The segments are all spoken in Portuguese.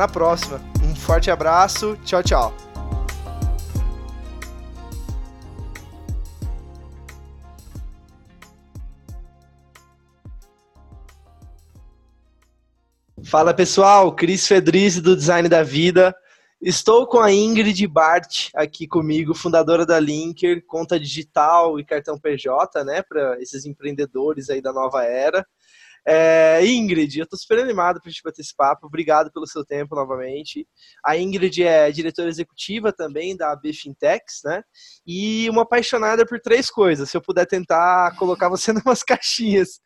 na próxima. Um forte abraço, tchau, tchau. Fala pessoal, Cris Fedrizzi do Design da Vida. Estou com a Ingrid Bart aqui comigo, fundadora da Linker, conta digital e cartão PJ, né, para esses empreendedores aí da nova era. É, Ingrid, eu estou super animado para a gente bater esse papo. Obrigado pelo seu tempo novamente. A Ingrid é diretora executiva também da AB Fintechs, né? E uma apaixonada por três coisas. Se eu puder tentar colocar você em umas caixinhas,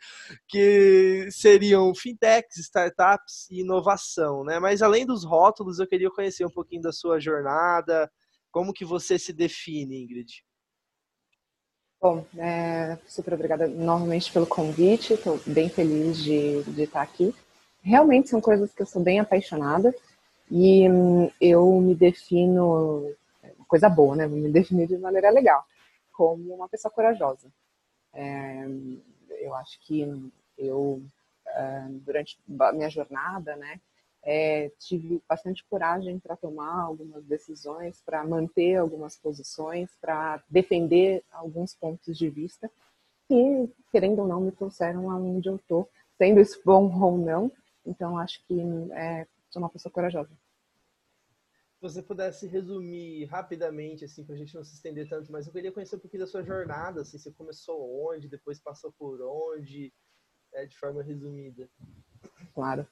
que seriam fintechs, startups e inovação, né? Mas além dos rótulos, eu queria conhecer um pouquinho da sua jornada. Como que você se define, Ingrid? Bom, é, super obrigada novamente pelo convite, estou bem feliz de, de estar aqui. Realmente são coisas que eu sou bem apaixonada e hum, eu me defino, é uma coisa boa, né? Vou me definir de maneira legal, como uma pessoa corajosa. É, eu acho que eu, é, durante a minha jornada, né, é, tive bastante coragem para tomar algumas decisões, para manter algumas posições, para defender alguns pontos de vista que, querendo ou não, me trouxeram aonde eu estou, sendo isso bom ou não. Então, acho que é, sou uma pessoa corajosa. Se você pudesse resumir rapidamente, assim, para a gente não se estender tanto, mas eu queria conhecer um pouquinho da sua jornada, assim, você começou onde, depois passou por onde, é, de forma resumida. Claro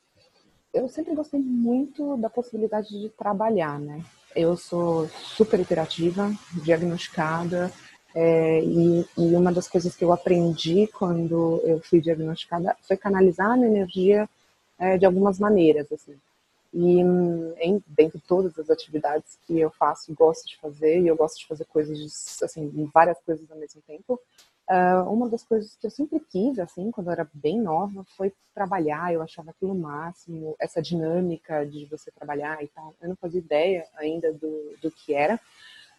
eu sempre gostei muito da possibilidade de trabalhar, né? Eu sou super hiperativa, diagnosticada, é, e, e, uma das coisas que eu aprendi quando eu fui diagnosticada foi canalizar a minha energia é, de algumas maneiras, assim. E em, dentro de todas as atividades que eu faço, gosto de fazer, e eu gosto de fazer coisas, assim, várias coisas ao mesmo tempo, Uh, uma das coisas que eu sempre quis, assim, quando eu era bem nova, foi trabalhar. Eu achava aquilo máximo, essa dinâmica de você trabalhar e tal. Eu não fazia ideia ainda do, do que era,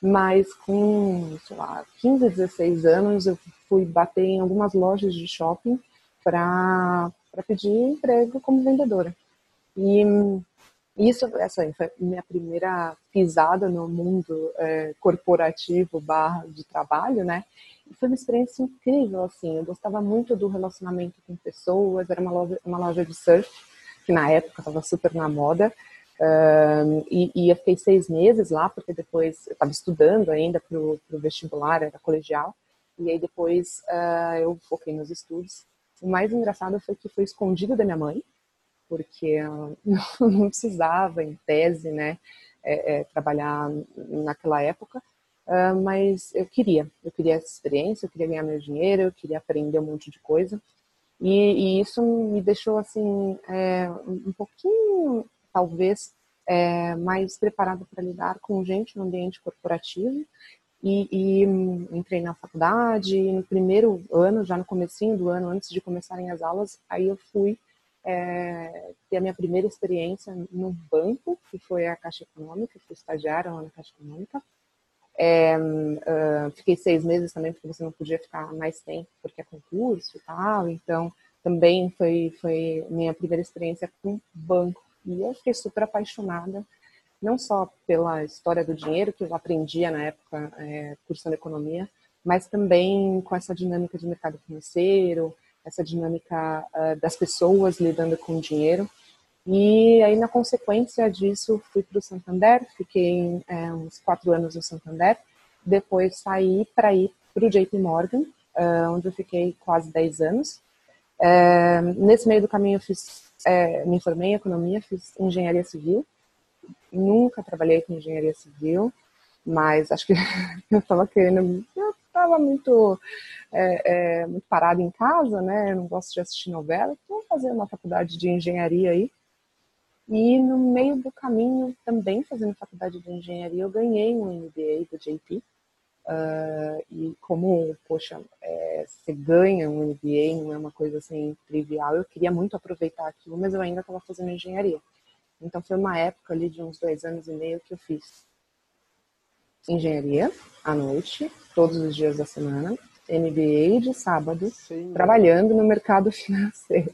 mas com, sei lá, 15, 16 anos, eu fui bater em algumas lojas de shopping para pedir emprego como vendedora. E isso, essa foi minha primeira pisada no mundo é, corporativo barra de trabalho, né? foi uma experiência incrível, assim. Eu gostava muito do relacionamento com pessoas. Era uma loja, uma loja de surf, que na época estava super na moda. Um, e, e, eu fiquei seis meses lá, porque depois eu estava estudando ainda para o vestibular, era colegial. E aí depois uh, eu foquei nos estudos. O mais engraçado foi que foi escondido da minha mãe, porque uh, não precisava, em tese, né, é, é, trabalhar naquela época. Uh, mas eu queria, eu queria essa experiência, eu queria ganhar meu dinheiro, eu queria aprender um monte de coisa. E, e isso me deixou, assim, é, um pouquinho, talvez, é, mais preparada para lidar com gente no ambiente corporativo. E, e hum, entrei na faculdade, e no primeiro ano, já no comecinho do ano, antes de começarem as aulas, aí eu fui é, ter a minha primeira experiência no banco, que foi a Caixa Econômica, fui estagiária lá na Caixa Econômica. É, uh, fiquei seis meses também, porque você não podia ficar mais tempo, porque é concurso e tal. Então, também foi, foi minha primeira experiência com banco. E eu fiquei super apaixonada, não só pela história do dinheiro, que eu aprendia na época, é, cursando economia, mas também com essa dinâmica de mercado financeiro, essa dinâmica uh, das pessoas lidando com o dinheiro. E aí, na consequência disso, fui para o Santander, fiquei é, uns quatro anos no Santander. Depois saí para ir para o JP Morgan, uh, onde eu fiquei quase dez anos. É, nesse meio do caminho, eu fiz, é, me formei em economia, fiz engenharia civil. Nunca trabalhei com engenharia civil, mas acho que eu estava querendo. Eu estava muito, é, é, muito parada em casa, né? Eu não gosto de assistir novela, então vou fazer uma faculdade de engenharia aí E no meio do caminho, também fazendo faculdade de engenharia, eu ganhei um MBA do JP. Uh, e como, poxa, é, você ganha um MBA, não é uma coisa assim trivial, eu queria muito aproveitar aquilo, mas eu ainda estava fazendo engenharia. Então foi uma época ali de uns dois anos e meio que eu fiz engenharia à noite, todos os dias da semana, MBA de sábado, Sim. trabalhando no mercado financeiro.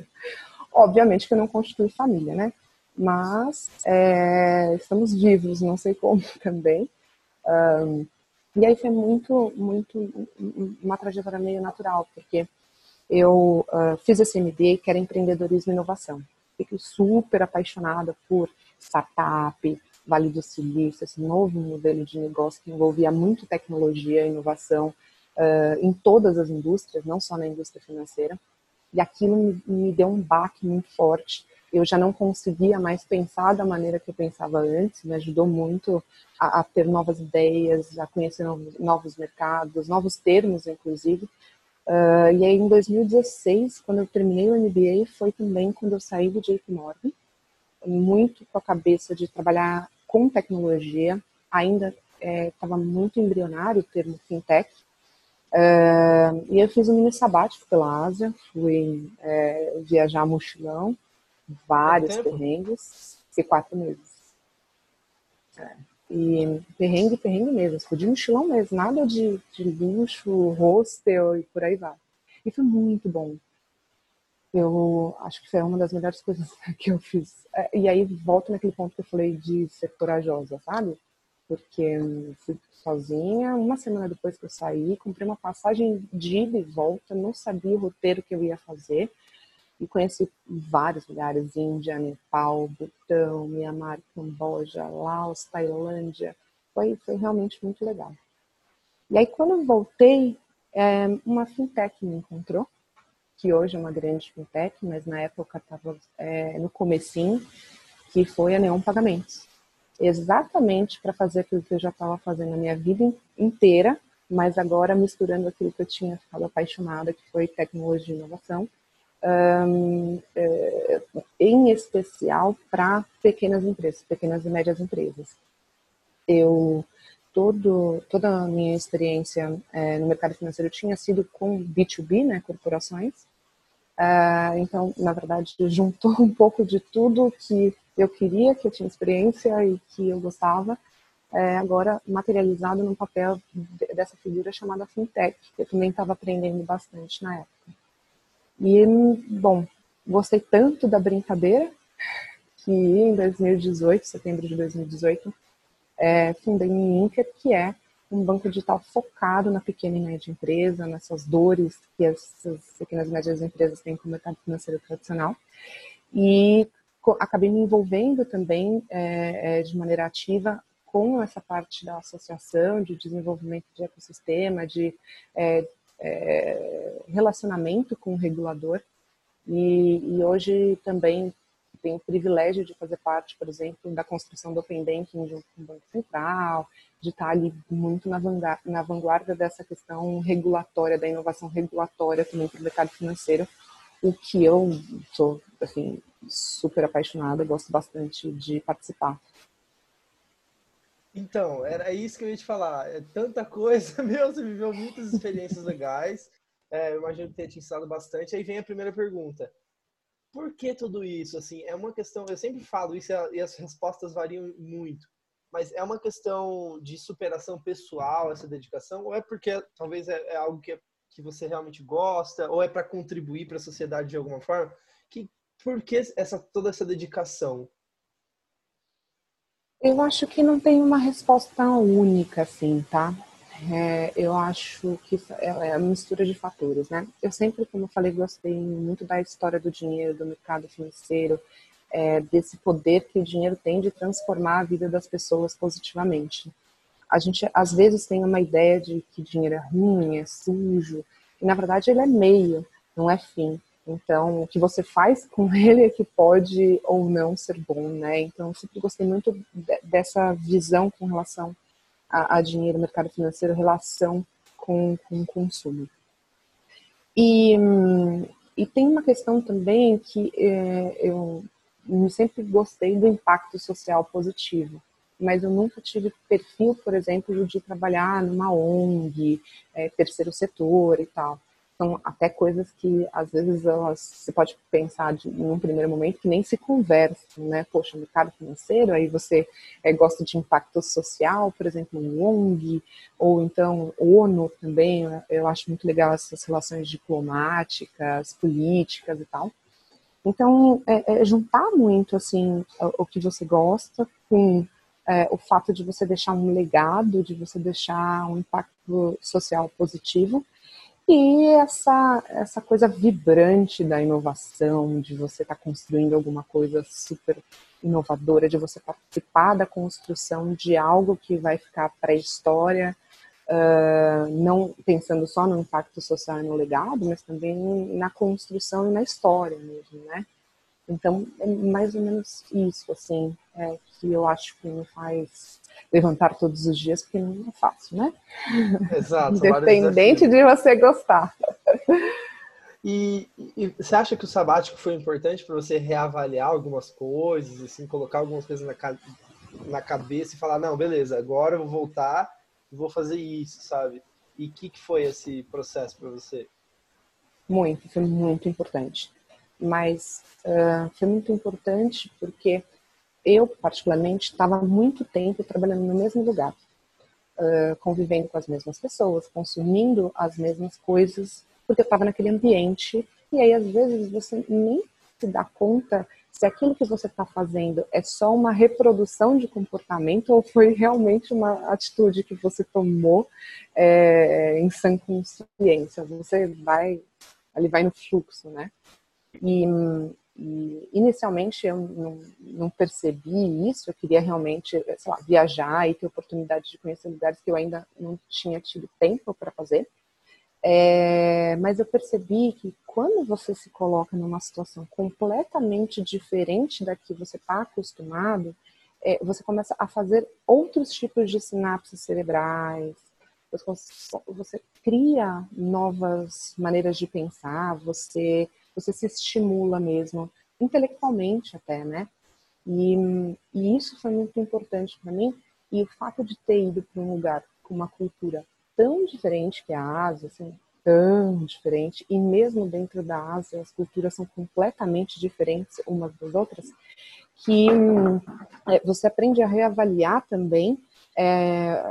Obviamente que eu não constitui família, né? Mas é, estamos vivos, não sei como também. Um, e aí foi muito, muito uma trajetória meio natural, porque eu uh, fiz esse MBA que era empreendedorismo e inovação. Fiquei super apaixonada por startup, Vale do Silício, esse novo modelo de negócio que envolvia muito tecnologia e inovação uh, em todas as indústrias, não só na indústria financeira. E aquilo me, me deu um baque muito forte. Eu já não conseguia mais pensar da maneira que eu pensava antes, me ajudou muito a, a ter novas ideias, a conhecer novos, novos mercados, novos termos, inclusive. Uh, e aí, em 2016, quando eu terminei o MBA, foi também quando eu saí do JP Morgan, muito com a cabeça de trabalhar com tecnologia, ainda estava é, muito embrionário o termo fintech. É, e eu fiz um mini sabático pela Ásia, fui é, viajar mochilão, vários perrengues, fiquei quatro meses. É, e perrengue, perrengue mesmo, fui de mochilão mesmo, nada de, de luxo, hostel e por aí vai. E foi muito bom. Eu acho que foi uma das melhores coisas que eu fiz. É, e aí volto naquele ponto que eu falei de ser corajosa, sabe? Porque fui sozinha, uma semana depois que eu saí, comprei uma passagem de ida e volta, não sabia o roteiro que eu ia fazer. E conheci vários lugares, Índia, Nepal, Butão, Myanmar, Camboja, Laos, Tailândia. Foi, foi realmente muito legal. E aí quando eu voltei, é, uma fintech me encontrou que hoje é uma grande fintech, mas na época estava é, no comecinho, que foi a Neon Pagamentos. Exatamente para fazer aquilo que eu já estava fazendo a minha vida inteira, mas agora misturando aquilo que eu tinha ficado apaixonada, que foi tecnologia e inovação, um, é, em especial para pequenas empresas, pequenas e médias empresas. Eu todo, toda a minha experiência é, no mercado financeiro tinha sido com B2B, né, corporações, Uh, então, na verdade, juntou um pouco de tudo que eu queria, que eu tinha experiência e que eu gostava, é, agora materializado num papel dessa figura chamada fintech, que eu também estava aprendendo bastante na época. E, bom, gostei tanto da brincadeira que em 2018, setembro de 2018, é, fundei um Inker, que é um banco digital focado na pequena e média empresa, nessas dores que as, pequenas e médias empresas têm com o mercado financeiro tradicional. E acabei me envolvendo também é, é, de maneira ativa com essa parte da associação, de desenvolvimento de ecossistema, de é, é, relacionamento com o regulador. E, e, hoje também tenho o privilégio de fazer parte, por exemplo, da construção do Open Banking junto com o Banco Central, de estar ali muito na vanguarda, na vanguarda dessa questão regulatória, da inovação regulatória também para o mercado financeiro, o que eu sou, assim, super apaixonada, gosto bastante de participar. Então, era isso que eu ia te falar. É tanta coisa, meu, você viveu muitas experiências legais. É, eu imagino que tenha te ensinado bastante. Aí vem a primeira pergunta. Por que tudo isso? Assim, é uma questão, eu sempre falo isso e as respostas variam muito mas é uma questão de superação pessoal essa dedicação ou é porque talvez é, é algo que, é, que você realmente gosta ou é para contribuir para a sociedade de alguma forma? Que por que essa toda essa dedicação? Eu acho que não tem uma resposta única assim tá é, eu acho que é, a mistura de fatores né eu sempre como eu falei gostei muito da história do dinheiro do mercado financeiro é, desse poder que o dinheiro tem de transformar a vida das pessoas positivamente. A gente às vezes tem uma ideia de que dinheiro é ruim, é sujo, e na verdade ele é meio, não é fim. Então, o que você faz com ele é que pode ou não ser bom, né? Então, eu sempre gostei muito dessa visão com relação a, a dinheiro, mercado financeiro, relação com, com o consumo. E, e tem uma questão também que é, eu sempre gostei do impacto social positivo, mas eu nunca tive perfil, por exemplo, de trabalhar numa ONG, é, terceiro setor e tal. São até coisas que, às vezes, elas, você pode pensar de, num primeiro momento que nem se conversam, né? Poxa, mercado financeiro, aí você é, gosta de impacto social, por exemplo, um ONG, ou então ONU também, eu acho muito legal essas relações diplomáticas, políticas e tal. Então, é, é juntar muito, assim, o, o que você gosta com é, o fato de você deixar um legado, de você deixar um impacto social positivo, e essa, essa coisa vibrante da inovação, de você estar tá construindo alguma coisa super inovadora, de você participar da construção de algo que vai ficar para a história, uh, não pensando só no impacto social e no legado, mas também na construção e na história mesmo, né? Então, é mais ou menos isso, assim, é, que eu acho que me faz levantar todos os dias, porque não é fácil, né? Exato. Independente de você gostar. E, e, você acha que o sabático foi importante para você reavaliar algumas coisas, assim, colocar algumas coisas na, na cabeça e falar, não, beleza, agora eu vou voltar e vou fazer isso, sabe? E o que, que foi esse processo para você? Muito, foi muito importante mas uh, foi muito importante porque eu, particularmente, estava muito tempo trabalhando no mesmo lugar, uh, convivendo com as mesmas pessoas, consumindo as mesmas coisas, porque eu estava naquele ambiente. E aí, às vezes, você nem se dá conta se aquilo que você está fazendo é só uma reprodução de comportamento ou foi realmente uma atitude que você tomou é, em sã consciência. Você vai, ali vai no fluxo, né? E, e inicialmente eu não, não, percebi isso, eu queria realmente, sei lá, viajar e ter oportunidade de conhecer lugares que eu ainda não tinha tido tempo para fazer. É, mas eu percebi que quando você se coloca numa situação completamente diferente da que você está acostumado, é, você começa a fazer outros tipos de sinapses cerebrais, você, você cria novas maneiras de pensar, você você se estimula mesmo, intelectualmente até, né? E, e isso foi muito importante para mim. E o fato de ter ido para um lugar com uma cultura tão diferente que a Ásia, assim, tão diferente, e mesmo dentro da Ásia as culturas são completamente diferentes umas das outras, que é, você aprende a reavaliar também é,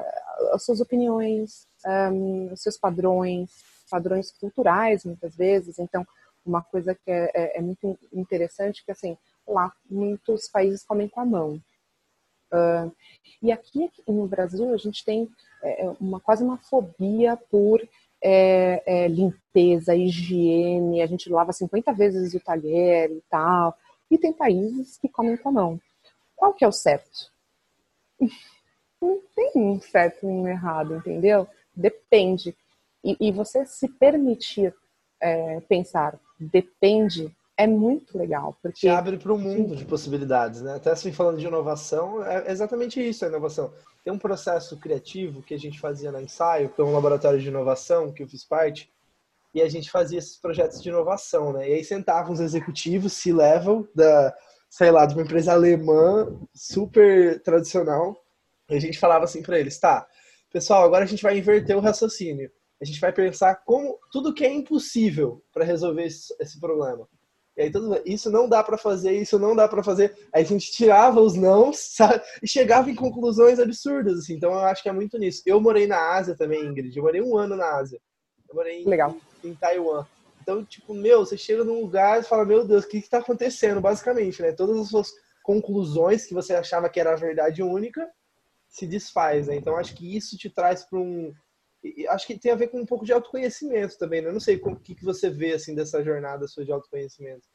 as suas opiniões, um, os seus padrões, padrões culturais muitas vezes. Então, uma coisa que é, é, é, muito interessante, que assim, lá muitos países comem com a mão. Uh, e aqui no Brasil a gente tem é, é uma quase uma fobia por é, é, limpeza, higiene, a gente lava 50 vezes o talher e tal. E tem países que comem com a mão. Qual que é o certo? Não tem um certo e um errado, entendeu? Depende. E, e você se permitir é, pensar depende é muito legal. Porque Te abre para um mundo de possibilidades, né? Até assim, falando de inovação, é exatamente isso a inovação. Tem um processo criativo que a gente fazia na Ensaio, que é um laboratório de inovação que eu fiz parte, e a gente fazia esses projetos de inovação, né? E aí sentavam os executivos C-level da, sei lá, de uma empresa alemã super tradicional, e a gente falava assim para eles, tá, pessoal, agora a gente vai inverter o raciocínio a gente vai pensar como tudo que é impossível para resolver esse, esse, problema. E aí tudo isso não dá para fazer, isso não dá para fazer. Aí a gente tirava os não sabe? e chegava em conclusões absurdas. Assim. Então eu acho que é muito nisso. Eu morei na Ásia também, Ingrid. Eu morei um ano na Ásia. Eu morei em, Legal. em, em Taiwan. Então, tipo, meu, você chega num lugar e fala, meu Deus, o que está acontecendo, basicamente, né? Todas as suas conclusões que você achava que era a verdade única se desfaz, né? Então, acho que isso te traz para um, acho que tem a ver com um pouco de autoconhecimento também, né? Eu não sei o que, que você vê, assim, dessa jornada sua de autoconhecimento.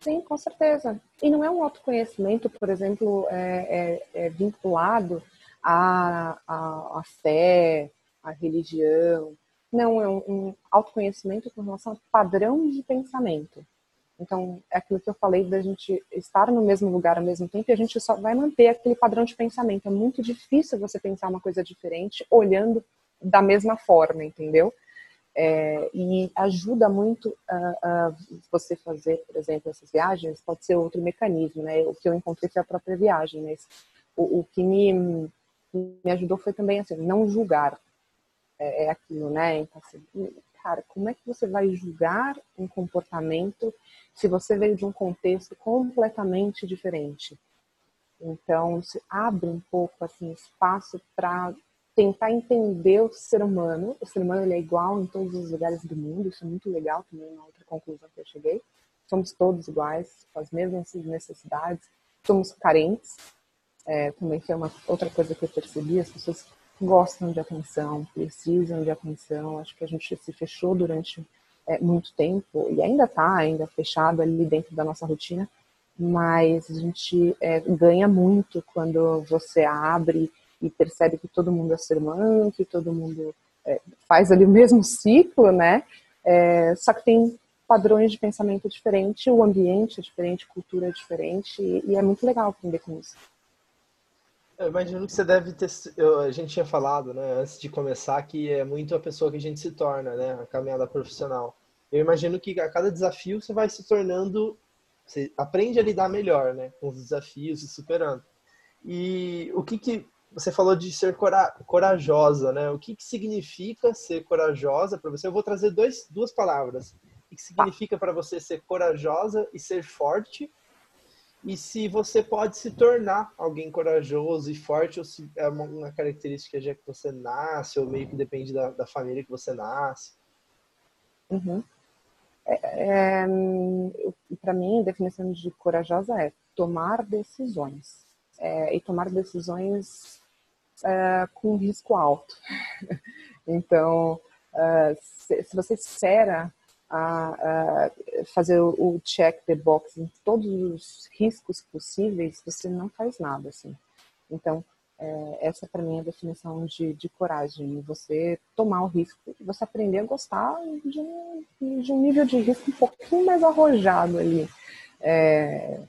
Sim, com certeza. E não é um autoconhecimento, por exemplo, é, é, é vinculado à, fé, à religião. Não, é um, um autoconhecimento com relação a padrão de pensamento. Então, é aquilo que eu falei da gente estar no mesmo lugar ao mesmo tempo e a gente só vai manter aquele padrão de pensamento. É muito difícil você pensar uma coisa diferente olhando da mesma forma, entendeu? É, e ajuda muito a, a, você fazer, por exemplo, essas viagens, pode ser outro mecanismo, né? O que eu encontrei foi a própria viagem, mas o, o que me, me ajudou foi também, assim, não julgar. É, é aquilo, né? Então, assim, cara, como é que você vai julgar um comportamento se você veio de um contexto completamente diferente? Então, se abre um pouco, assim, espaço para tentar entender o ser humano. O ser humano ele é igual em todos os lugares do mundo, isso é muito legal também, uma outra conclusão que eu cheguei. Somos todos iguais, com as mesmas necessidades, somos carentes. É, também foi uma outra coisa que eu percebi, as pessoas gostam de atenção, precisam de atenção. Acho que a gente se fechou durante é, muito tempo e ainda está ainda fechado ali dentro da nossa rotina, mas a gente é, ganha muito quando você abre e percebe que todo mundo é ser humano, que todo mundo é, faz ali o mesmo ciclo, né? É, só que tem padrões de pensamento diferente, o ambiente é diferente, cultura é diferente, e, e é muito legal aprender com isso. Eu imagino que você deve ter. Eu, a gente tinha falado, né, antes de começar, que é muito a pessoa que a gente se torna, né, a caminhada profissional. Eu imagino que a cada desafio você vai se tornando. Você aprende a lidar melhor, né, com os desafios e superando. E o que que você falou de ser cora corajosa, né? O que, que significa ser corajosa para você? Eu vou trazer dois, duas palavras. O que significa para você ser corajosa e ser forte? E se você pode se tornar alguém corajoso e forte, ou se é uma, uma característica já que você nasce, ou meio que depende da, da família que você nasce. Uhum. É, é, para mim, a definição de corajosa é tomar decisões. É, e tomar decisões uh, com risco alto. então, uh, se, se, você espera a, fazer o check the box em todos os riscos possíveis, você não faz nada, assim. Então, é, essa para mim é a definição de, de coragem. Você tomar o risco, você aprender a gostar de um, de um nível de risco um pouquinho mais arrojado ali. É,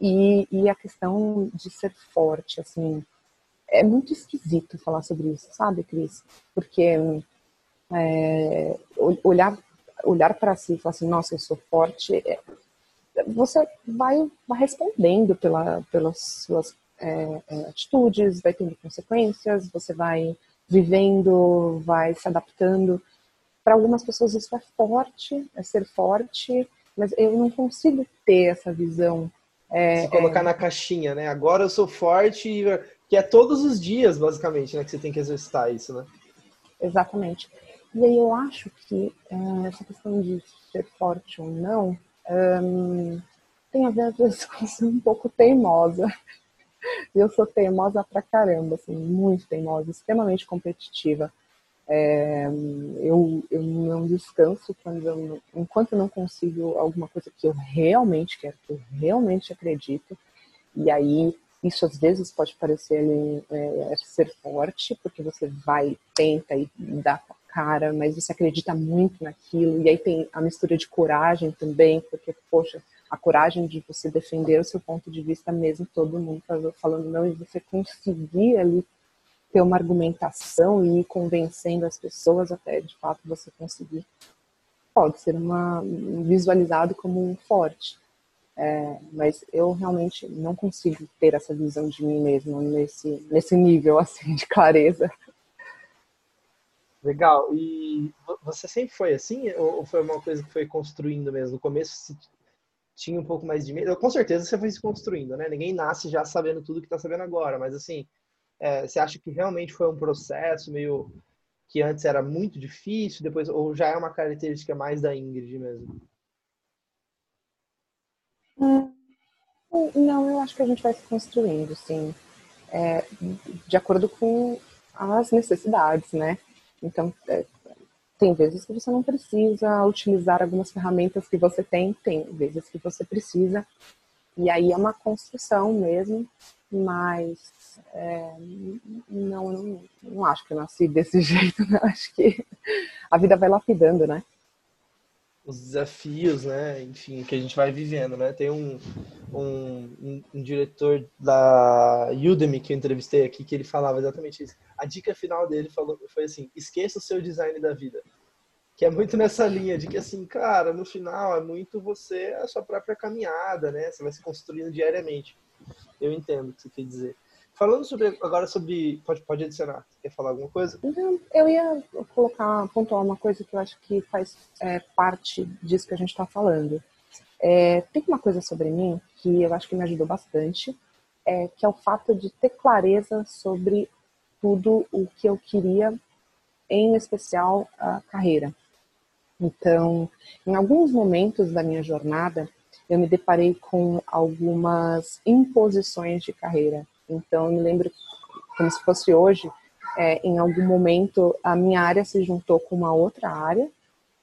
e, e, a questão de ser forte, assim, é muito esquisito falar sobre isso, sabe, Cris? Porque é, olhar, olhar para si e falar assim, nossa, eu sou forte, é, você vai, vai respondendo pela, pelas suas é, é, atitudes, vai tendo consequências, você vai vivendo, vai se adaptando. Para algumas pessoas isso é forte, é ser forte, mas eu não consigo ter essa visão. É, se colocar é... na caixinha, né? Agora eu sou forte e que é todos os dias, basicamente, né, que você tem que exercitar isso, né? Exatamente. E aí eu acho que uh, essa questão de ser forte ou não um, tem a ver, às vezes, com ser um pouco teimosa. Eu sou teimosa pra caramba, assim, muito teimosa, extremamente competitiva. É, eu, eu não descanso quando eu, enquanto não consigo alguma coisa que eu realmente quero, que eu realmente acredito. E aí isso às vezes pode parecer é, ser forte, porque você vai, tenta e dá com a cara, mas você acredita muito naquilo. E aí tem a mistura de coragem também, porque, poxa, a coragem de você defender o seu ponto de vista mesmo, todo mundo falando não, e você conseguir ali ter uma argumentação e ir convencendo as pessoas até de fato você conseguir. Pode ser uma, visualizado como um forte. É, mas eu realmente não consigo ter essa visão de mim mesmo nesse, nesse nível assim de clareza. Legal. E você sempre foi assim? Ou foi uma coisa que foi construindo mesmo? No começo tinha um pouco mais de medo? Com certeza você foi se construindo, né? Ninguém nasce já sabendo tudo que está sabendo agora. Mas assim, é, você acha que realmente foi um processo meio que antes era muito difícil, depois ou já é uma característica mais da Ingrid mesmo? Hum, não, eu acho que a gente vai se construindo, sim, é, de acordo com as necessidades, né? Então, é, tem vezes que você não precisa utilizar algumas ferramentas que você tem, tem vezes que você precisa, e aí é uma construção mesmo, mas é, não, não, não acho que eu nasci desse jeito, né? acho que a vida vai lapidando, né? os desafios, né? Enfim, que a gente vai vivendo, né? Tem um, um, um, diretor da Udemy que eu entrevistei aqui que ele falava exatamente isso. A dica final dele falou, foi assim: esqueça o seu design da vida. que é muito nessa linha de que, assim, cara, no final é muito você, a sua própria caminhada, né? Você vai se construindo diariamente. Eu entendo o que você quer dizer. Falando sobre, agora sobre. Pode, pode adicionar. Quer falar alguma coisa? Eu ia colocar, pontuar uma coisa que eu acho que faz é, parte disso que a gente está falando. É, tem uma coisa sobre mim que eu acho que me ajudou bastante, é, que é o fato de ter clareza sobre tudo o que eu queria, em especial a carreira. Então, em alguns momentos da minha jornada, eu me deparei com algumas imposições de carreira. Então, eu me lembro, como se fosse hoje, é, em algum momento a minha área se juntou com uma outra área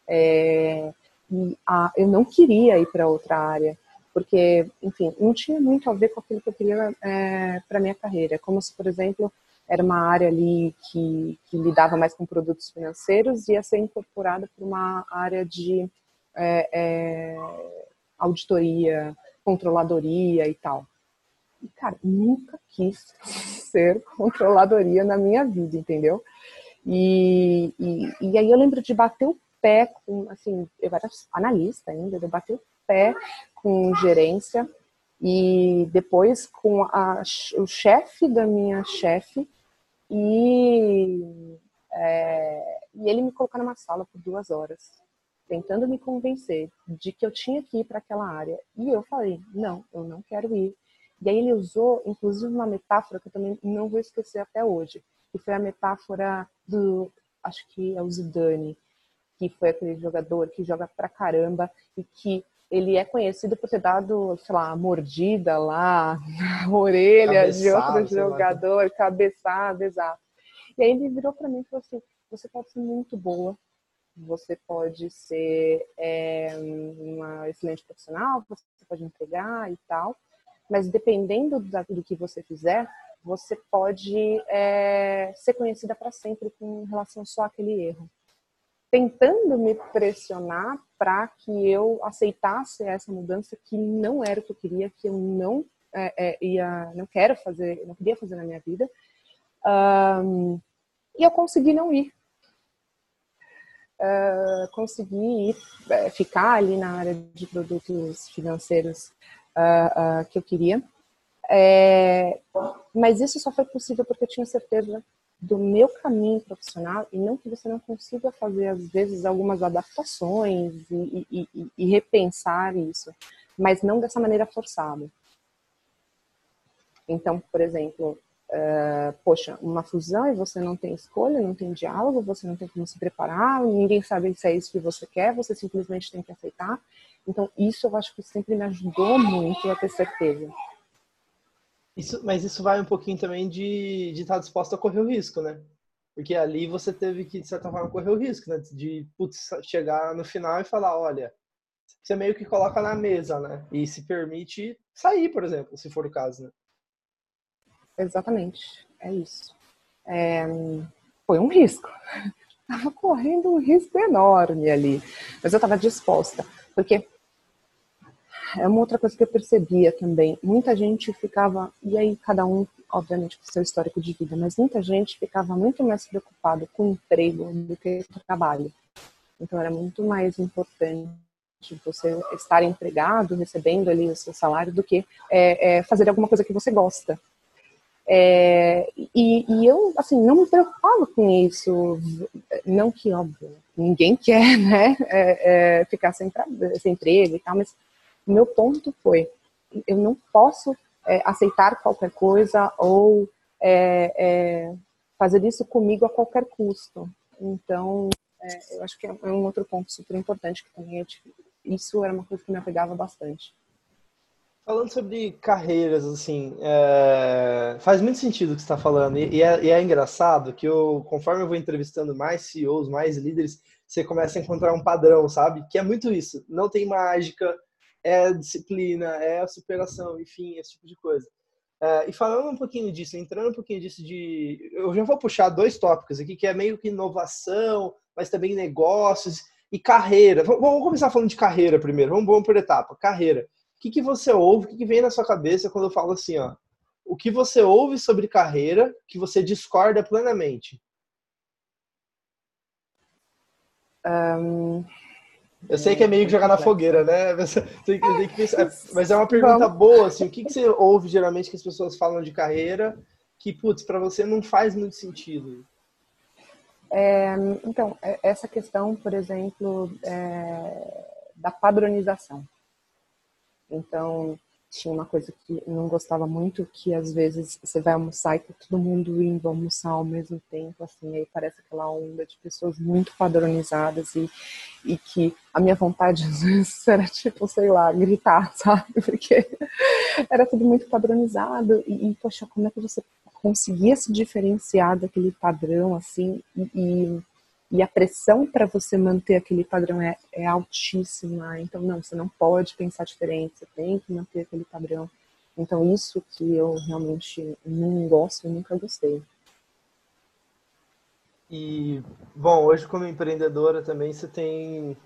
é, e a, eu não queria ir para outra área porque, enfim, não tinha muito a ver com aquilo que eu queria é, para minha carreira. Como se, por exemplo, era uma área ali que, que lidava mais com produtos financeiros e ia ser incorporada para uma área de é, é, auditoria, controladoria e tal. E, cara, nunca quis ser controladoria na minha vida, entendeu? E, e, e, aí eu lembro de bater o pé com, assim, eu era analista ainda, eu bati o pé com gerência e depois com a, o chefe da minha chefe e, é, e ele me colocou numa sala por duas horas tentando me convencer de que eu tinha que ir para aquela área. E eu falei não eu não quero ir. E aí ele usou, inclusive, uma metáfora que eu também não vou esquecer até hoje, que foi a metáfora do, acho que é o Zidane, que foi aquele jogador que joga pra caramba e que ele é conhecido por ter dado, sei lá, mordida lá na orelha cabeçada, de outro jogador, cabeçada, exato. E aí ele virou para mim e falou assim: você pode ser muito boa, você pode ser é, uma excelente profissional, você pode entregar e tal, mas dependendo do que você fizer, você pode é, ser conhecida para sempre com relação só àquele erro. Tentando me pressionar para que eu aceitasse essa mudança que não era o que eu queria, que eu não é, ia, não quero fazer, não queria fazer na minha vida. Um, e eu consegui não ir. Uh, consegui ir, é, ficar ali na área de produtos financeiros uh, uh, que eu queria. É, mas isso só foi possível porque eu tinha certeza do meu caminho profissional e não que você não consiga fazer às vezes algumas adaptações e, e, e, e repensar isso, mas não dessa maneira forçada. Então, por exemplo, uh, poxa, uma fusão e você não tem escolha, não tem diálogo, você não tem como se preparar, ninguém sabe se é isso que você quer, você simplesmente tem que aceitar. Então, isso eu acho que sempre me ajudou muito a ter certeza. Isso, mas isso vai um pouquinho também de, de estar disposto a correr o risco, né? Porque ali você teve que, de certa forma, correr o risco, né? De putz, chegar no final e falar, olha, você meio que coloca na mesa, né? E se permite sair, por exemplo, se for o caso, né? Exatamente, é isso. É, foi um risco. Estava correndo um risco enorme ali, mas eu estava disposta, porque é uma outra coisa que eu percebia também. Muita gente ficava, e aí cada um, obviamente, com seu histórico de vida, mas muita gente ficava muito mais preocupado com o emprego do que com o trabalho. Então era muito mais importante você estar empregado, recebendo ali o seu salário, do que é, é, fazer alguma coisa que você gosta. É, e, e, eu, assim, não me preocupava com isso. Não que, óbvio, ninguém quer, né, é, é, ficar sem, sem emprego e tal, mas meu ponto foi: eu não posso é, aceitar qualquer coisa ou é, é, fazer isso comigo a qualquer custo. Então, eu acho que é um outro ponto super importante que também isso era uma coisa que me apegava bastante. Falando sobre carreiras, assim, é... faz muito sentido o que está falando. E é, e é, engraçado que eu, conforme eu vou entrevistando mais CEOs, mais líderes, você começa a encontrar um padrão, sabe? Que é muito isso. Não tem mágica, é disciplina, é superação, enfim, esse tipo de coisa. É, e falando um pouquinho disso, entrando um pouquinho disso de. Eu já vou puxar dois tópicos aqui, que é meio que inovação, mas também negócios e carreira. Vamos começar falando de carreira primeiro, vamos, vamos por etapa. Carreira. O que, que você ouve, o que, que vem na sua cabeça quando eu falo assim, ó? O que você ouve sobre carreira que você discorda plenamente? Um, eu sei que é meio que jogar na fogueira, né? Tem que, tem que pensar, mas é uma pergunta boa, assim, o que, que você ouve geralmente que as pessoas falam de carreira que, putz, para você não faz muito sentido? É, então, é, essa questão, por exemplo, é, da padronização. Então, tinha uma coisa que eu não gostava muito, que às vezes você vai almoçar e tá todo mundo indo almoçar ao mesmo tempo, assim, aí parece aquela onda de pessoas muito padronizadas e, e que a minha vontade às vezes era tipo, sei lá, gritar, sabe? Porque era tudo muito padronizado e, e poxa, como é que você conseguia se diferenciar daquele padrão, assim, e, e a pressão para você manter aquele padrão é, é altíssima. Então, não, você não pode pensar diferente, você tem que manter aquele padrão. Então, isso que eu realmente não gosto e nunca gostei. E, bom, hoje como empreendedora também você tem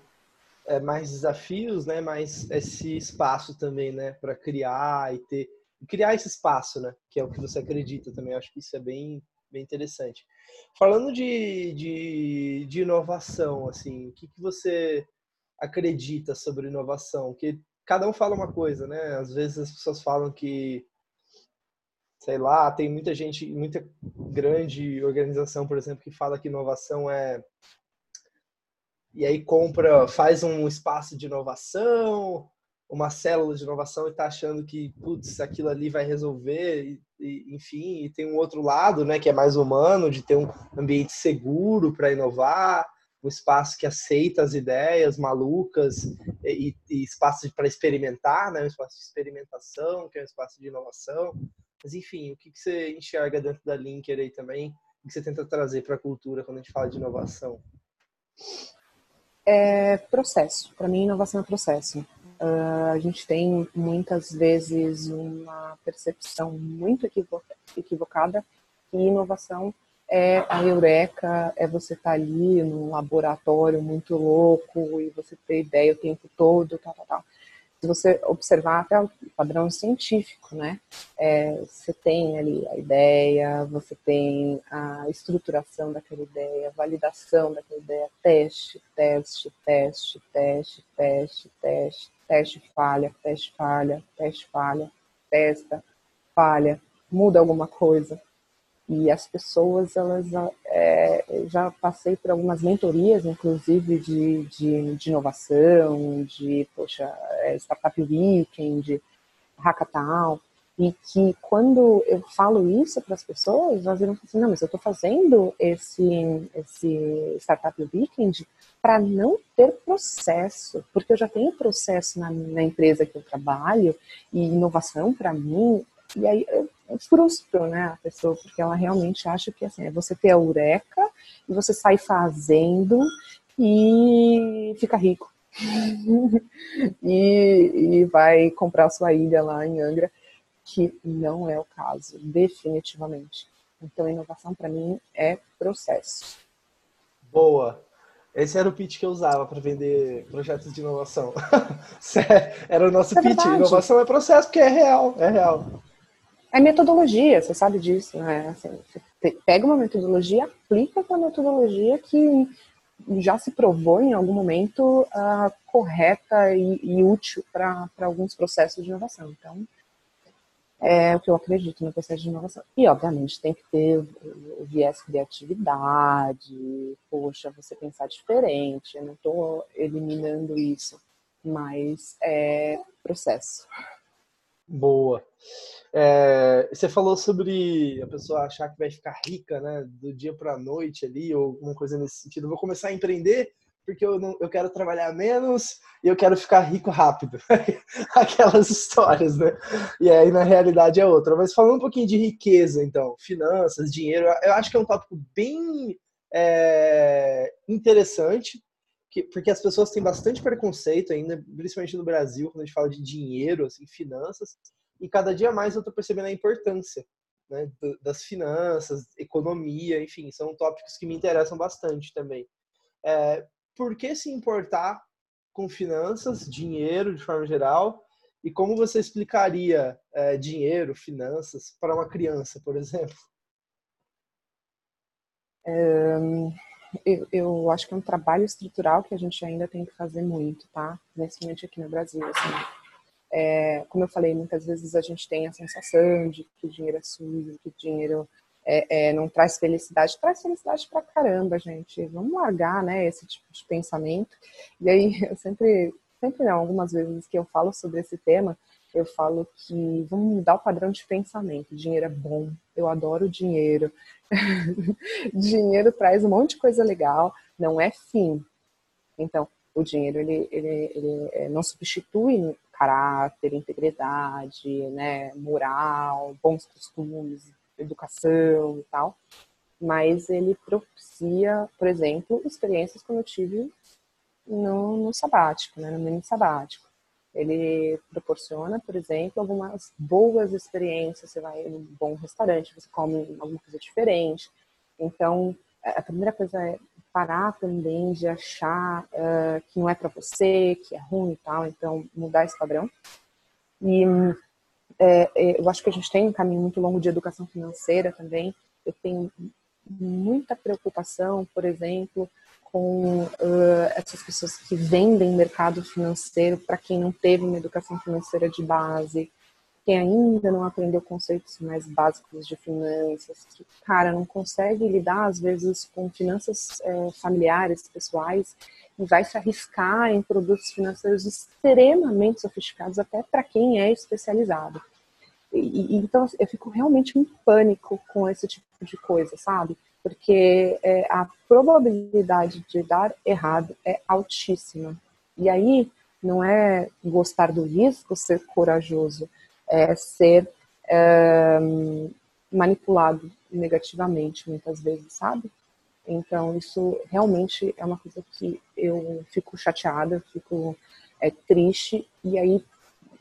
é, mais desafios, né? Mais esse espaço também, né? Para criar e ter... Criar esse espaço, né? Que é o que você acredita também. Eu acho que isso é bem, bem interessante. Falando de, de, de inovação, assim, o que, que você acredita sobre inovação? Que cada um fala uma coisa, né? Às vezes as pessoas falam que, sei lá, tem muita gente, muita grande organização, por exemplo, que fala que inovação é e aí compra, faz um espaço de inovação, uma célula de inovação e está achando que, putz, aquilo ali vai resolver, e, e, enfim, e tem um outro lado, né, que é mais humano, de ter um ambiente seguro para inovar, um espaço que aceita as ideias malucas e, e espaço para experimentar, né, um espaço de experimentação, que é um espaço de inovação. Mas, enfim, o que, que você enxerga dentro da Linker aí também, o que você tenta trazer para a cultura quando a gente fala de inovação? É processo. Para mim, inovação é processo. Uh, a gente tem muitas vezes uma percepção muito equivocada que inovação é a eureka, é você estar tá ali num laboratório muito louco e você ter ideia o tempo todo, tal, tal, tal se você observar até o padrão científico, né? É, você tem ali a ideia, você tem a estruturação daquela ideia, validação daquela ideia, teste, teste, teste, teste, teste, teste, teste, falha, teste, falha, teste, falha, testa, falha, muda alguma coisa, e as pessoas, elas é, já passei por algumas mentorias, inclusive de, de, de inovação, de, poxa, é, Startup Weekend, Hackathon, e que quando eu falo isso para as pessoas, elas viram assim, não, mas eu estou fazendo esse, esse Startup Weekend para não ter processo, porque eu já tenho processo na, na empresa que eu trabalho, e inovação para mim, e aí eu frustro, né, a pessoa, porque ela realmente acha que assim, é você ter a eureka e você sai fazendo e fica rico. e, e vai comprar sua ilha lá em Angra, que não é o caso, definitivamente. Então, inovação para mim é processo. Boa. Esse era o pitch que eu usava para vender projetos de inovação. era o nosso é pitch. Verdade. Inovação é processo, porque é real, é real. É metodologia, você sabe disso, né? Assim, você pega uma metodologia, aplica a metodologia que já se provou em algum momento uh, correta e, e útil para alguns processos de inovação. Então, é o que eu acredito no processo de inovação. E, obviamente, tem que ter o viés criatividade, poxa, você pensar diferente, eu não estou eliminando isso, mas é processo. Boa. É, você falou sobre a pessoa achar que vai ficar rica, né, do dia para a noite ali, ou alguma coisa nesse sentido. Eu vou começar a empreender porque eu, não, eu quero trabalhar menos e eu quero ficar rico rápido. Aquelas histórias, né? E aí, na realidade, é outra. Mas falando um pouquinho de riqueza, então, finanças, dinheiro, eu acho que é um tópico bem é, interessante, que, porque as pessoas têm bastante preconceito ainda, principalmente no Brasil, quando a gente fala de dinheiro, assim, finanças, e cada dia mais eu estou percebendo a importância né, das finanças, economia, enfim, são tópicos que me interessam bastante também. É, por que se importar com finanças, dinheiro de forma geral, e como você explicaria é, dinheiro, finanças para uma criança, por exemplo? Um eu, eu, acho que é um trabalho estrutural que a gente ainda tem que fazer muito, tá? Principalmente aqui no Brasil, assim. É, como eu falei, muitas vezes a gente tem a sensação de que o dinheiro é sujo, que o dinheiro é, é, não traz felicidade. Traz felicidade pra caramba, gente. Vamos largar, né, esse tipo de pensamento. E aí, eu sempre, sempre não, algumas vezes que eu falo sobre esse tema, eu falo que vamos mudar o padrão de pensamento. Dinheiro é bom, eu adoro dinheiro. dinheiro traz um monte de coisa legal, não é fim. Então, o dinheiro ele, ele, ele é, não substitui caráter, integridade, né, moral, bons costumes, educação e tal, mas ele propicia, por exemplo, experiências como eu tive no, no sabático, né, no mini sabático. Ele proporciona, por exemplo, algumas boas experiências. Você vai num bom restaurante, você come alguma coisa diferente. Então, a primeira coisa é parar também de achar uh, que não é para você, que é ruim e tal. Então, mudar esse padrão. E é, é, eu acho que a gente tem um caminho muito longo de educação financeira também. Eu tenho muita preocupação, por exemplo, com uh, essas pessoas que vendem mercado financeiro para quem não teve uma educação financeira de base, quem ainda não aprendeu conceitos mais básicos de finanças, que, cara, não consegue lidar, às vezes, com finanças é, familiares, pessoais, e vai se arriscar em produtos financeiros extremamente sofisticados, até para quem é especializado. E, então, eu fico realmente em pânico com esse tipo de coisa, sabe? porque é, a probabilidade de dar errado é altíssima. E aí não é gostar do risco, ser corajoso, é ser é, manipulado negativamente muitas vezes, sabe? Então isso realmente é uma coisa que eu fico chateada, fico é, triste e aí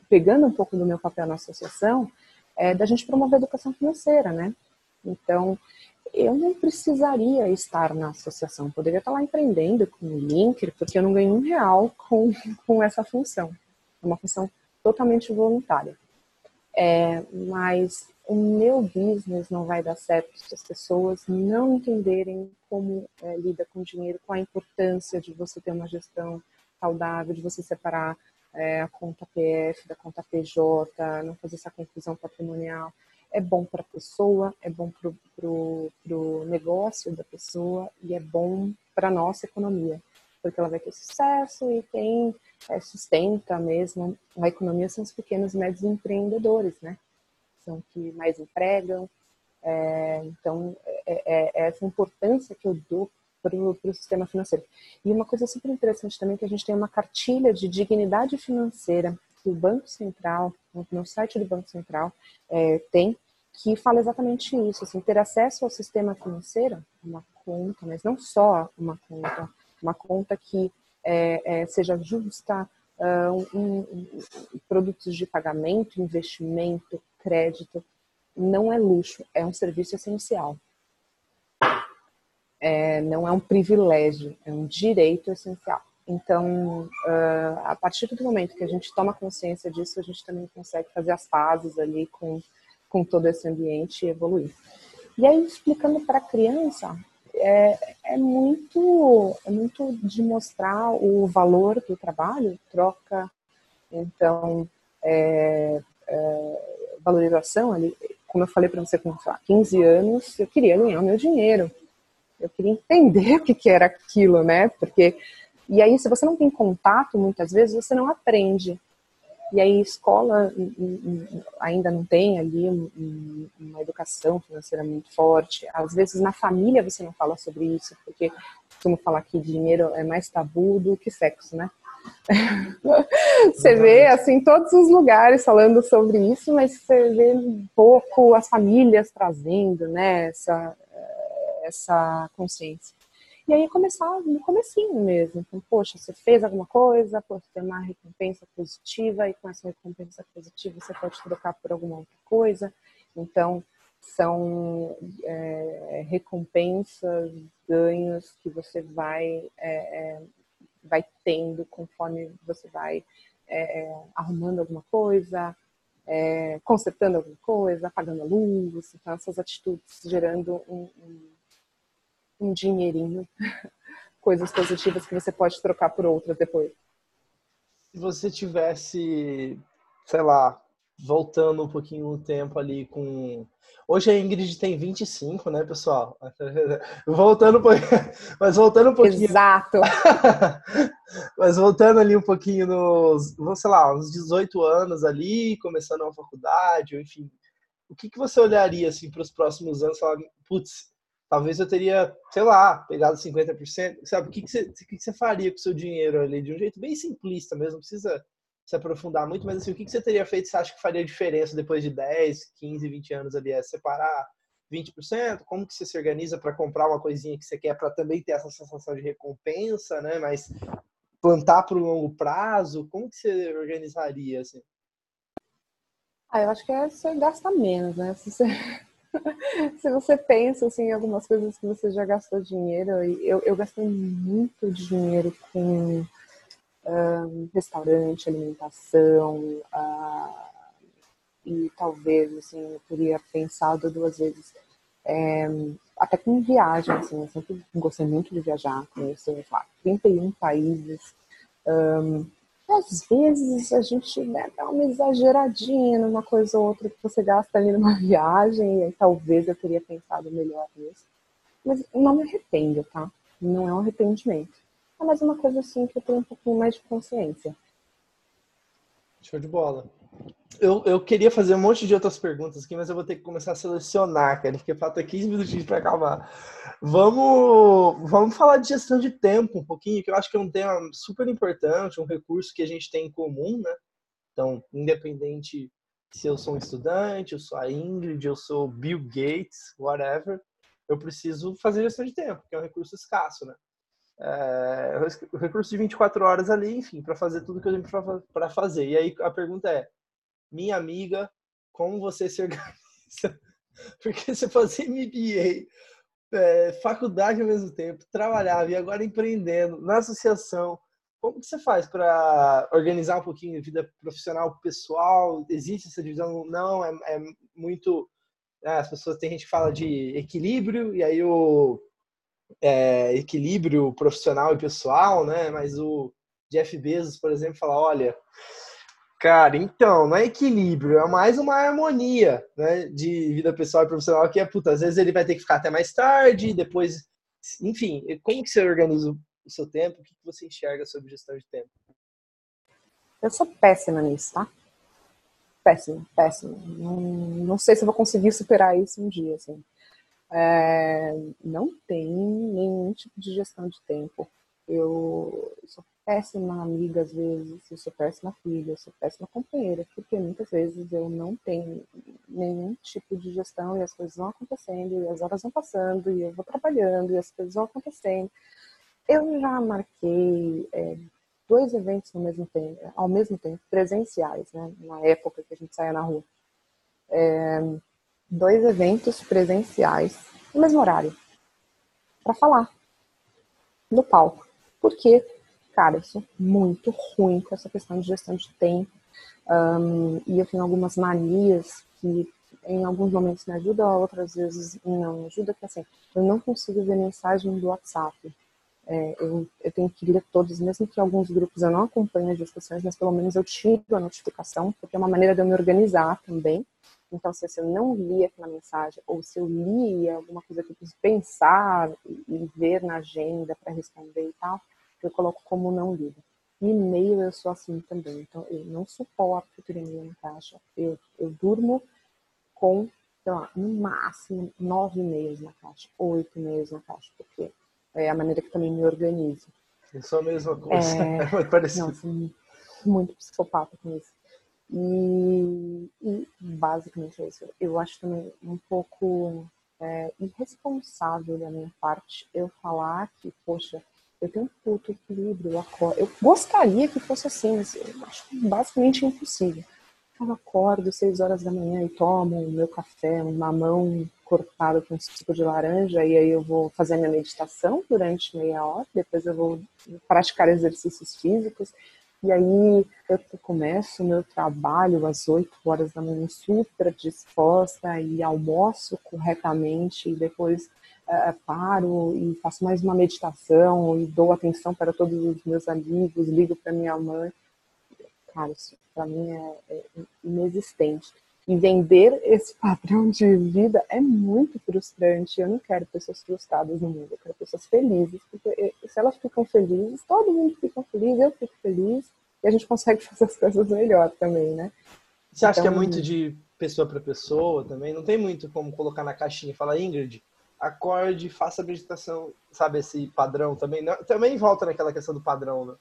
pegando um pouco do meu papel na associação é da gente promover a educação financeira, né? Então eu não precisaria estar na associação, poderia estar lá empreendendo com o Linker, porque eu não ganho um real com, com essa função. É uma função totalmente voluntária. É, mas o meu business não vai dar certo se as pessoas não entenderem como é, lida com dinheiro, qual a importância de você ter uma gestão saudável, de você separar é, a conta PF da conta PJ, não fazer essa confusão patrimonial. É bom para a pessoa, é bom para o negócio da pessoa e é bom para a nossa economia, porque ela vai ter sucesso e tem, é, sustenta mesmo. A economia são os pequenos e médios empreendedores, né? São que mais empregam. É, então, é, é, é essa importância que eu dou para o sistema financeiro. E uma coisa super interessante também é que a gente tem uma cartilha de dignidade financeira que o Banco Central, no site do Banco Central, é, tem que fala exatamente isso, assim, ter acesso ao sistema financeiro, uma conta, mas não só uma conta, uma conta que é, é, seja justa, uh, um, um, produtos de pagamento, investimento, crédito, não é luxo, é um serviço essencial. É, não é um privilégio, é um direito essencial. Então, uh, a partir do momento que a gente toma consciência disso, a gente também consegue fazer as pazes ali com com todo esse ambiente e evoluir. E aí, explicando para a criança, é, é, muito, é muito de mostrar o valor do trabalho, troca, então, é, é, valorização ali. Como eu falei para você, com 15 anos, eu queria ganhar o meu dinheiro. Eu queria entender o que, que era aquilo, né? Porque, e aí, se você não tem contato, muitas vezes, você não aprende. E aí, escola ainda não tem ali uma educação financeira muito forte. Às vezes, na família, você não fala sobre isso, porque costumo falar que dinheiro é mais tabu do que sexo, né? você vê, assim, todos os lugares falando sobre isso, mas você vê pouco as famílias trazendo, né, essa, eh, essa consciência. E aí começar no comecinho mesmo. Então, poxa, você fez alguma coisa, pode ter uma recompensa positiva, e com essa recompensa positiva você pode trocar por alguma outra coisa. Então, são é, recompensas, ganhos que você vai, é, é, vai tendo conforme você vai é, é, arrumando alguma coisa, é, consertando alguma coisa, apagando a luz, então essas atitudes gerando um, um um dinheirinho, coisas positivas que você pode trocar por outras depois. Se você tivesse, sei lá, voltando um pouquinho no tempo ali com. Hoje a Ingrid tem 25, né, pessoal? Voltando um pouquinho. Mas voltando um pouquinho. Exato. Mas voltando ali um pouquinho nos, sei lá, uns 18 anos ali, começando a faculdade, ou enfim. O que, que você olharia assim para os próximos anos e falar, putz, talvez eu teria, sei lá, pegado 50%. Sabe, o que, que, você, que, que você faria com o seu dinheiro ali? De um jeito bem simplista mesmo, não precisa se aprofundar muito, mas assim, o que, que você teria feito você acha que faria diferença depois de 10, 15, 20 anos ali? É separar 20%? Como que você se organiza para comprar uma coisinha que você quer para também ter essa sensação de recompensa, né? Mas plantar para o longo prazo, como que você organizaria assim? Ah, eu acho que é você gasta menos, né? Se você, se você pensa assim, em algumas coisas que você já gastou dinheiro, eu, eu gastei muito dinheiro com um, restaurante, alimentação, uh, e talvez, assim, eu teria pensado duas vezes, é, até com viagem, assim, eu sempre gostei muito de viajar, conhecer, lá, 31 países, um, às vezes a gente né, dá uma exageradinha numa coisa ou outra que você gasta ali numa viagem, e talvez eu teria pensado melhor nisso. Mas não me arrependo, tá? Não é um arrependimento. É mais uma coisa assim que eu tenho um pouquinho mais de consciência. Show de bola. Eu, eu queria fazer um monte de outras perguntas aqui, mas eu vou ter que começar a selecionar, cara, porque falta 15 minutinhos para acabar. Vamos, vamos falar de gestão de tempo um pouquinho, que eu acho que é um tema super importante, um recurso que a gente tem em comum, né? Então, independente se eu sou um estudante, eu sou a Ingrid, eu sou Bill Gates, whatever, eu preciso fazer gestão de tempo, que é um recurso escasso, né? é, recurso de 24 horas ali, enfim, para fazer tudo que eu tenho para fazer. E aí a pergunta é: minha amiga, como você se organiza? Porque você fazer MBA, é, faculdade ao mesmo tempo, trabalhava e agora empreendendo na associação, como que você faz para organizar um pouquinho a vida profissional, pessoal? Existe essa divisão? Não, é, é muito. É, as pessoas, tem gente que fala de equilíbrio, e aí o é, equilíbrio profissional e pessoal, né? Mas o Jeff Bezos, por exemplo, fala, olha, cara, então, não é equilíbrio, é mais uma harmonia, né? De vida pessoal e profissional que é, puta, às vezes ele vai ter que ficar até mais tarde, depois, enfim, como que você organiza o seu tempo? O que você enxerga sobre gestão de tempo? Eu sou péssima nisso, tá? Péssima, péssima. Não, não sei se vou conseguir superar isso um dia, assim é, não tem nenhum tipo de gestão de tempo. Eu sou péssima amiga às vezes, eu sou péssima filha, eu sou péssima companheira, porque muitas vezes eu não tenho nenhum tipo de gestão e as coisas vão acontecendo, e as horas vão passando, e eu vou trabalhando, e as coisas vão acontecendo. Eu já marquei é, dois eventos ao mesmo tempo, ao mesmo tempo, presenciais, né, na época que a gente saia na rua. É, dois eventos presenciais no mesmo horário para falar no palco. Porque, cara, eu sou muito ruim com essa questão de gestão de tempo. Um, e eu tenho algumas manias que em alguns momentos me ajudam, outras vezes não me ajuda, que assim, eu não consigo ver mensagem do WhatsApp. É, eu, eu, tenho que ler todos, mesmo que alguns grupos eu não acompanhe as discussões, mas pelo menos eu tiro a notificação, porque é uma maneira de eu me organizar também. Então, se eu não li aquela mensagem, ou se eu li alguma coisa que eu preciso pensar e, ver na agenda para responder e tal, eu coloco como não lido. E-mail eu sou assim também, então eu não suporto ter e-mail na caixa. Eu, eu durmo com, sei lá, no máximo nove e-mails na caixa, oito e-mails na caixa, porque é a maneira que também me organizo. Eu sou a mesma coisa, é, é muito parecido. Não, sou muito psicopata com isso. E, e, basicamente é isso. Eu acho também um pouco é, irresponsável da minha parte eu falar que, poxa, eu tenho um puto equilíbrio, eu acordo. Eu gostaria que fosse assim, mas eu acho basicamente impossível. Eu acordo seis horas da manhã e tomo o meu café, um mamão cortado com suco de laranja, e aí eu vou fazer minha meditação durante meia hora, depois eu vou praticar exercícios físicos, e aí eu começo o meu trabalho às 8 horas da manhã super disposta e almoço corretamente e depois é, paro e faço mais uma meditação e dou atenção para todos os meus amigos, ligo para minha mãe. Cara, isso para mim é, é inexistente. E vender esse padrão de vida é muito frustrante. Eu não quero pessoas frustradas no mundo, eu quero pessoas felizes. Porque eh, se elas ficam felizes, todo mundo fica feliz, eu fico feliz, e a gente consegue fazer as coisas melhor também, né? Você acha então, que é então, muito de pessoa para pessoa também? Não tem muito como colocar na caixinha e falar, Ingrid, acorde, faça a meditação, sabe, esse padrão também. Não, também volta naquela questão do padrão, né?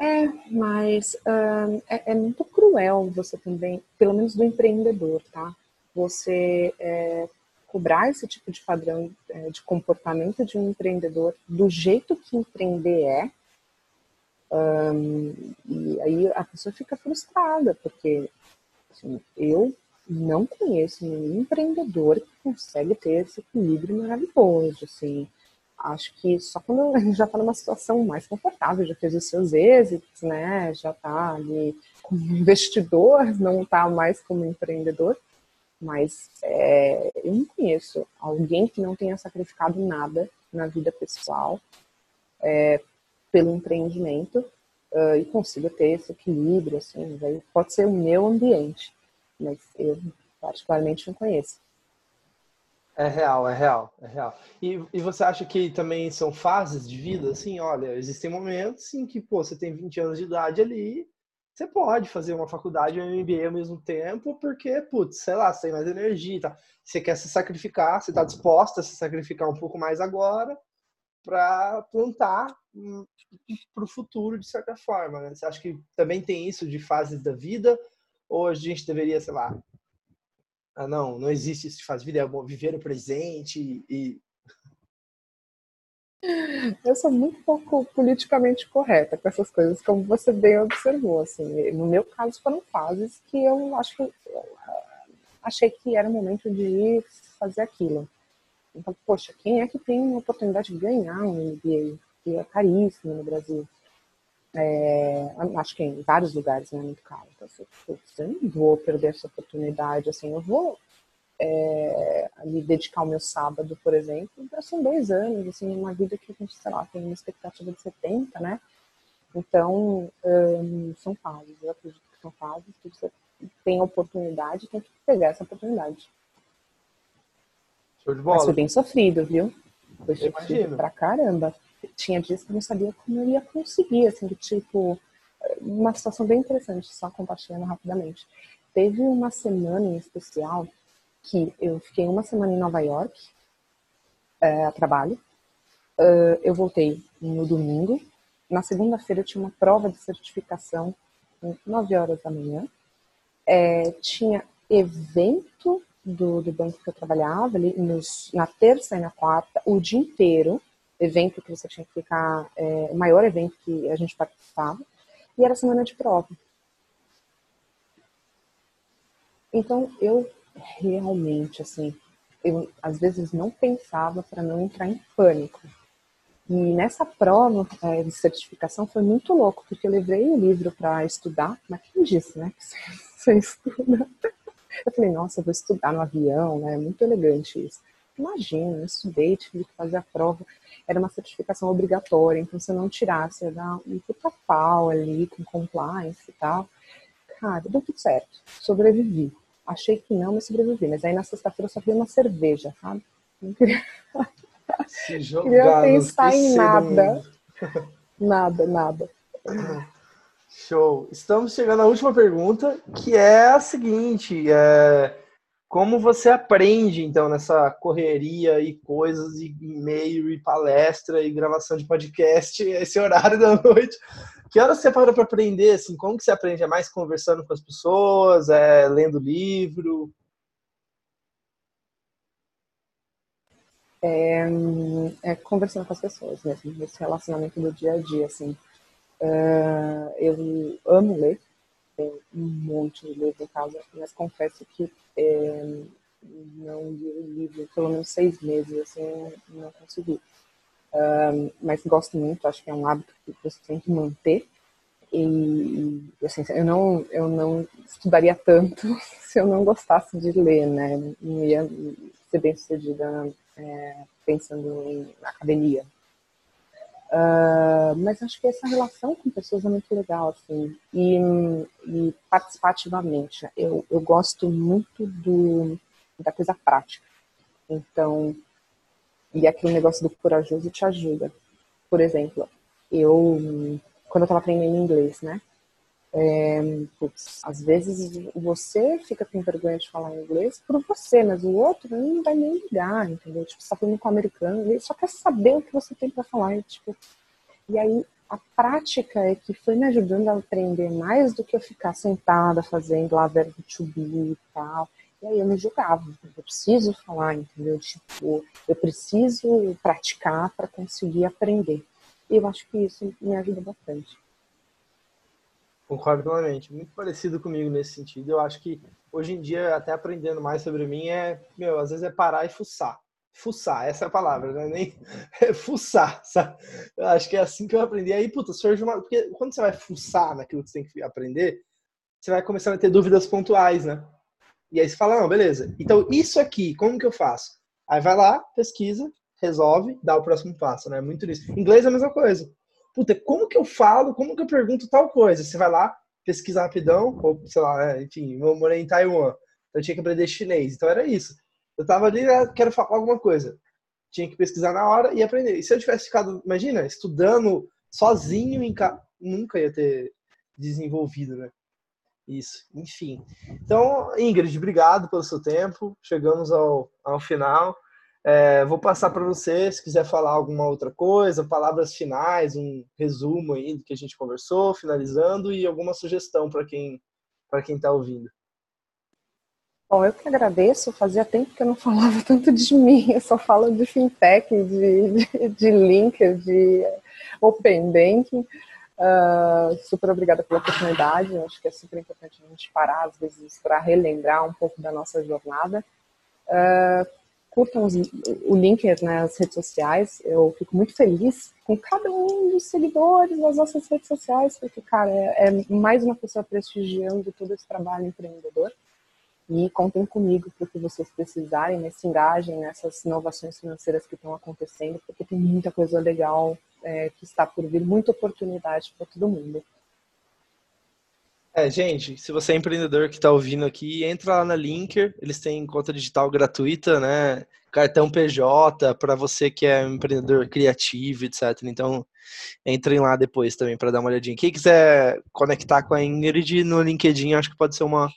É, mas um, é, é, muito cruel você também, pelo menos do empreendedor, tá? Você é, cobrar esse tipo de padrão é, de comportamento de um empreendedor do jeito que empreender é, um, e aí a pessoa fica frustrada, porque assim, eu não conheço nenhum empreendedor que consegue ter esse equilíbrio maravilhoso, assim. Acho que só quando já está numa situação mais confortável, já fez os seus êxitos, né? Já está ali como investidor, não está mais como empreendedor. Mas é, eu não conheço alguém que não tenha sacrificado nada na vida pessoal é, pelo empreendimento uh, e consiga ter esse equilíbrio, assim. Pode ser o meu ambiente, mas eu particularmente não conheço. É real, é real, é real. E, e você acha que também são fases de vida? Assim, olha, existem momentos em que, pô, você tem 20 anos de idade ali, você pode fazer uma faculdade e um MBA ao mesmo tempo, porque, putz, sei lá, você tem mais energia tá? Você quer se sacrificar, você está disposta a se sacrificar um pouco mais agora para plantar para o futuro, de certa forma. Né? Você acha que também tem isso de fases da vida? Ou a gente deveria, sei lá, ah, não, não existe isso de faz vida, é viver o presente e. Eu sou muito pouco politicamente correta com essas coisas, como você bem observou. Assim, no meu caso, foram fases que eu acho que eu achei que era o momento de fazer aquilo. Então, poxa, quem é que tem uma oportunidade de ganhar um MBA? Que é caríssimo no Brasil. É, acho que em vários lugares não é muito caro. Então, assim, eu não vou perder essa oportunidade. Assim, eu vou é, ali dedicar o meu sábado, por exemplo. Já são dois anos, assim, uma vida que a gente, sei lá, tem uma expectativa de 70, né? Então, hum, são fases. Eu acredito que são fases que você tem oportunidade tem que pegar essa oportunidade. Show de bola. Mas foi bem sofrido, viu? Foi sofrido pra caramba tinha dias que eu não sabia como eu ia conseguir, assim, de tipo, uma situação bem interessante, só compartilhando rapidamente. Teve uma semana em especial que eu fiquei uma semana em Nova York, é, a trabalho. Uh, eu voltei no domingo. Na segunda-feira eu tinha uma prova de certificação, 9 horas da manhã. É, tinha evento do, do banco que eu trabalhava ali nos, na terça e na quarta, o dia inteiro evento que você tinha que ficar, é, o maior evento que a gente participava, e era semana de prova. Então, eu realmente, assim, eu às vezes não pensava para não entrar em pânico. E nessa prova é, de certificação foi muito louco, porque eu levei o livro para estudar, mas quem disse, né, que você, você estuda? Eu falei, nossa, eu vou estudar no avião, né, é muito elegante isso. Imagina, eu estudei, tive que fazer a prova era uma certificação obrigatória, então se eu não tirasse, ia dar um puta pau ali com compliance e tal. Cara, deu tudo certo. Sobrevivi. Achei que não, mas sobrevivi. Mas aí na sexta-feira eu só vi uma cerveja, sabe? Não queria, Se jogar queria pensar em nada. nada, nada. Show. Estamos chegando à última pergunta, que é a seguinte: é como você aprende, então, nessa correria e coisas, e e-mail, e palestra, e gravação de podcast, esse horário da noite? Que horas você para para aprender? Assim, como que você aprende? É mais conversando com as pessoas? É lendo livro? É, é conversando com as pessoas mesmo, esse relacionamento do dia a dia, assim. Uh, eu amo ler, tem um monte de livro em casa, mas confesso que é, não li o livro pelo menos seis meses, assim, não consegui. Um, mas gosto muito, acho que é um hábito que você tem que manter. E, assim, eu não, eu não estudaria tanto se eu não gostasse de ler, né? Não ia ser bem sucedida é, pensando em academia. Uh, mas acho que essa relação com pessoas é muito legal, assim, e, e participativamente. Eu, eu gosto muito do, da coisa prática. Então, e aquele negócio do corajoso te ajuda. Por exemplo, eu, quando eu estava aprendendo inglês, né? É, putz, às vezes você fica com vergonha de falar inglês por você, mas o outro não vai nem ligar, entendeu? Tipo, você tá falando com o americano, ele só quer saber o que você tem para falar. E, tipo, e aí a prática é que foi me ajudando a aprender mais do que eu ficar sentada fazendo lá verbo to be e tal. E aí eu me julgava, eu preciso falar, entendeu? Tipo, eu preciso praticar para conseguir aprender. E eu acho que isso me ajuda bastante. Concordo plenamente. Muito parecido comigo nesse sentido. Eu acho que hoje em dia, até aprendendo mais sobre mim, é, meu, às vezes é parar e fuçar. Fuçar, essa é a palavra, né? Nem é fuçar, sabe? Eu acho que é assim que eu aprendi. Aí, puta, surge uma. Porque quando você vai fuçar naquilo que você tem que aprender, você vai começando a ter dúvidas pontuais, né? E aí você fala, não, beleza. Então, isso aqui, como que eu faço? Aí vai lá, pesquisa, resolve, dá o próximo passo, né? Muito isso. Inglês é a mesma coisa puta, como que eu falo, como que eu pergunto tal coisa? Você vai lá, pesquisa rapidão, ou sei lá, é, enfim, eu morei em Taiwan, então eu tinha que aprender chinês, então era isso. Eu tava ali, né, quero falar alguma coisa. Tinha que pesquisar na hora e aprender. E se eu tivesse ficado, imagina, estudando sozinho em casa, nunca ia ter desenvolvido, né? Isso, enfim. Então, Ingrid, obrigado pelo seu tempo. Chegamos ao, ao final. É, vou passar para você, se quiser falar alguma outra coisa, palavras finais, um resumo aí do que a gente conversou, finalizando, e alguma sugestão para quem para quem está ouvindo. Bom, eu que agradeço. Fazia tempo que eu não falava tanto de mim. Eu só falo de fintech, de, de, de link, de open banking. Uh, super obrigada pela oportunidade. Eu acho que é super importante a gente parar, às vezes, para relembrar um pouco da nossa jornada. Uh, curtam os, o link nas redes sociais. Eu fico muito feliz com cada um dos seguidores das nossas redes sociais, porque, cara, é, é mais uma pessoa prestigiando todo esse trabalho empreendedor. E contem comigo para o que vocês precisarem, né? se engajem nessas inovações financeiras que estão acontecendo, porque tem muita coisa legal é, que está por vir, muita oportunidade para todo mundo. É, gente, se você é empreendedor que está ouvindo aqui, entra lá na Linker, eles têm conta digital gratuita, né? Cartão PJ para você que é um empreendedor criativo, etc. Então, entrem lá depois também para dar uma olhadinha. Quem quiser conectar com a Ingrid no LinkedIn, acho que pode ser uma,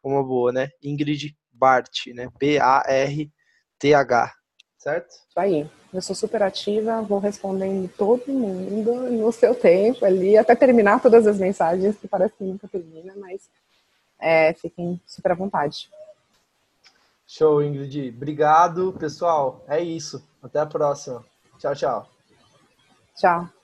uma boa, né? Ingrid Bart, né? B-A-R-T-H, certo? Isso aí. Eu sou super ativa, vou respondendo todo mundo no seu tempo ali, até terminar todas as mensagens, que parece que nunca termina, mas é, fiquem super à vontade. Show, Ingrid. Obrigado, pessoal. É isso. Até a próxima. Tchau, tchau. Tchau.